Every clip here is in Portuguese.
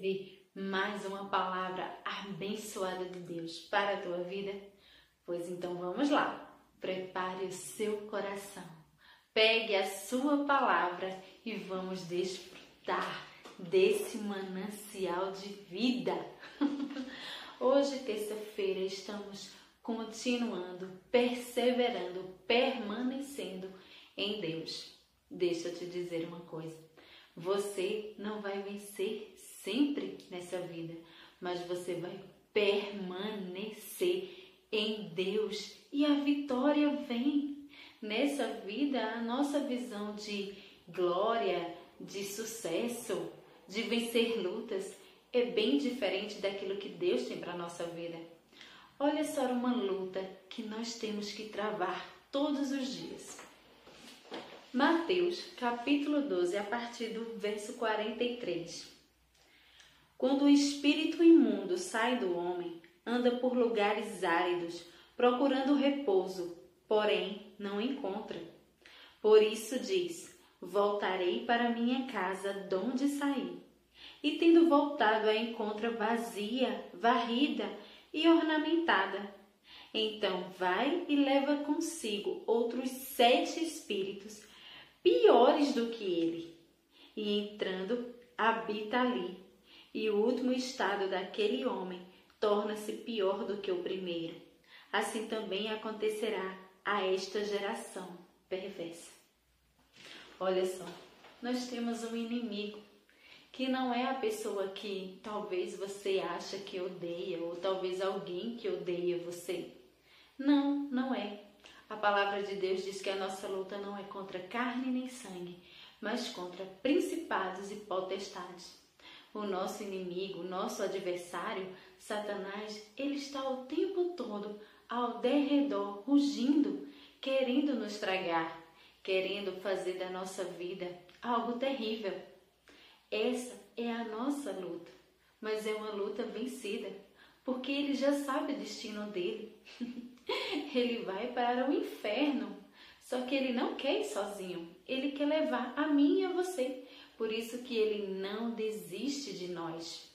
receber mais uma palavra abençoada de Deus para a tua vida? Pois então vamos lá. Prepare o seu coração. Pegue a sua palavra e vamos desfrutar desse manancial de vida. Hoje, terça-feira, estamos continuando, perseverando, permanecendo em Deus. Deixa eu te dizer uma coisa. Você não vai vencer sempre nessa vida, mas você vai permanecer em Deus e a vitória vem. Nessa vida, a nossa visão de glória, de sucesso, de vencer lutas é bem diferente daquilo que Deus tem para a nossa vida. Olha só uma luta que nós temos que travar todos os dias. Mateus, capítulo 12, a partir do verso 43. Quando o espírito imundo sai do homem, anda por lugares áridos, procurando repouso, porém não encontra. Por isso diz: Voltarei para minha casa, donde saí. E tendo voltado, a encontra vazia, varrida e ornamentada. Então vai e leva consigo outros sete espíritos piores do que ele, e entrando, habita ali. E o último estado daquele homem torna-se pior do que o primeiro. Assim também acontecerá a esta geração perversa. Olha só, nós temos um inimigo que não é a pessoa que talvez você acha que odeia ou talvez alguém que odeia você. Não, não é. A palavra de Deus diz que a nossa luta não é contra carne nem sangue, mas contra principados e potestades. O nosso inimigo, o nosso adversário, Satanás, ele está o tempo todo ao derredor, rugindo, querendo nos tragar, querendo fazer da nossa vida algo terrível. Essa é a nossa luta, mas é uma luta vencida, porque ele já sabe o destino dele. ele vai para o inferno. Só que ele não quer ir sozinho, ele quer levar a mim e a você. Por isso que ele não desiste de nós.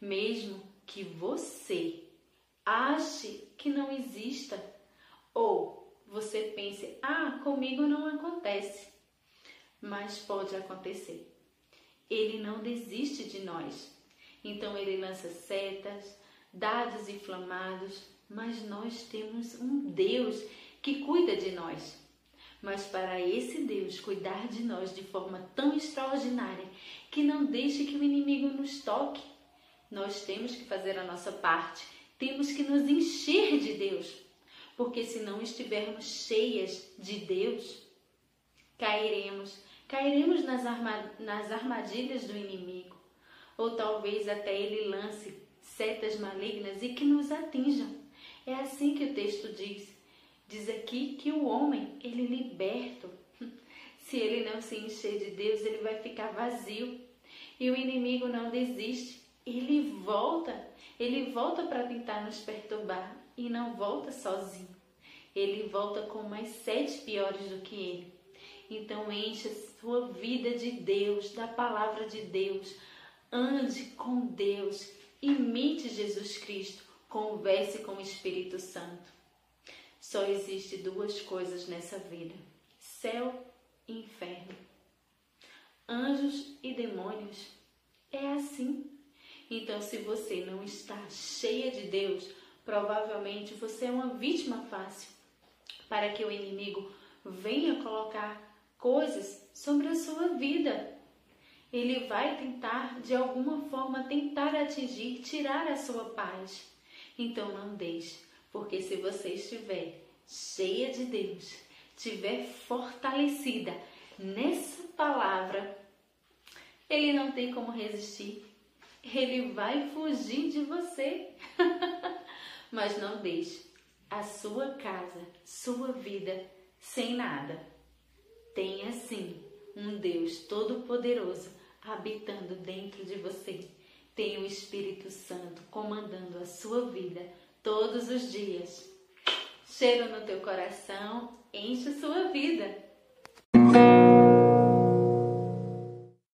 Mesmo que você ache que não exista ou você pense: "Ah, comigo não acontece". Mas pode acontecer. Ele não desiste de nós. Então ele lança setas, dados inflamados, mas nós temos um Deus que cuida de nós. Mas para esse Deus cuidar de nós de forma tão extraordinária que não deixe que o inimigo nos toque, nós temos que fazer a nossa parte, temos que nos encher de Deus, porque se não estivermos cheias de Deus, cairemos, cairemos nas, armadilhas do inimigo, ou talvez até ele lance setas malignas e que nos atinjam. É assim que o texto diz. Diz aqui que o homem, ele. Se ele não se encher de Deus, ele vai ficar vazio. E o inimigo não desiste. Ele volta. Ele volta para tentar nos perturbar e não volta sozinho. Ele volta com mais sete piores do que ele. Então enche a sua vida de Deus, da palavra de Deus. Ande com Deus. Imite Jesus Cristo Converse com o Espírito Santo. Só existe duas coisas nessa vida: céu e inferno. Anjos e demônios. É assim. Então, se você não está cheia de Deus, provavelmente você é uma vítima fácil para que o inimigo venha colocar coisas sobre a sua vida. Ele vai tentar, de alguma forma, tentar atingir, tirar a sua paz. Então não deixe, porque se você estiver cheia de Deus, estiver fortalecida nessa palavra, ele não tem como resistir. Ele vai fugir de você. Mas não deixe a sua casa, sua vida sem nada. Tenha sim um Deus todo-poderoso habitando dentro de você tem o Espírito Santo comandando a sua vida todos os dias. Cheiro no teu coração, enche sua vida.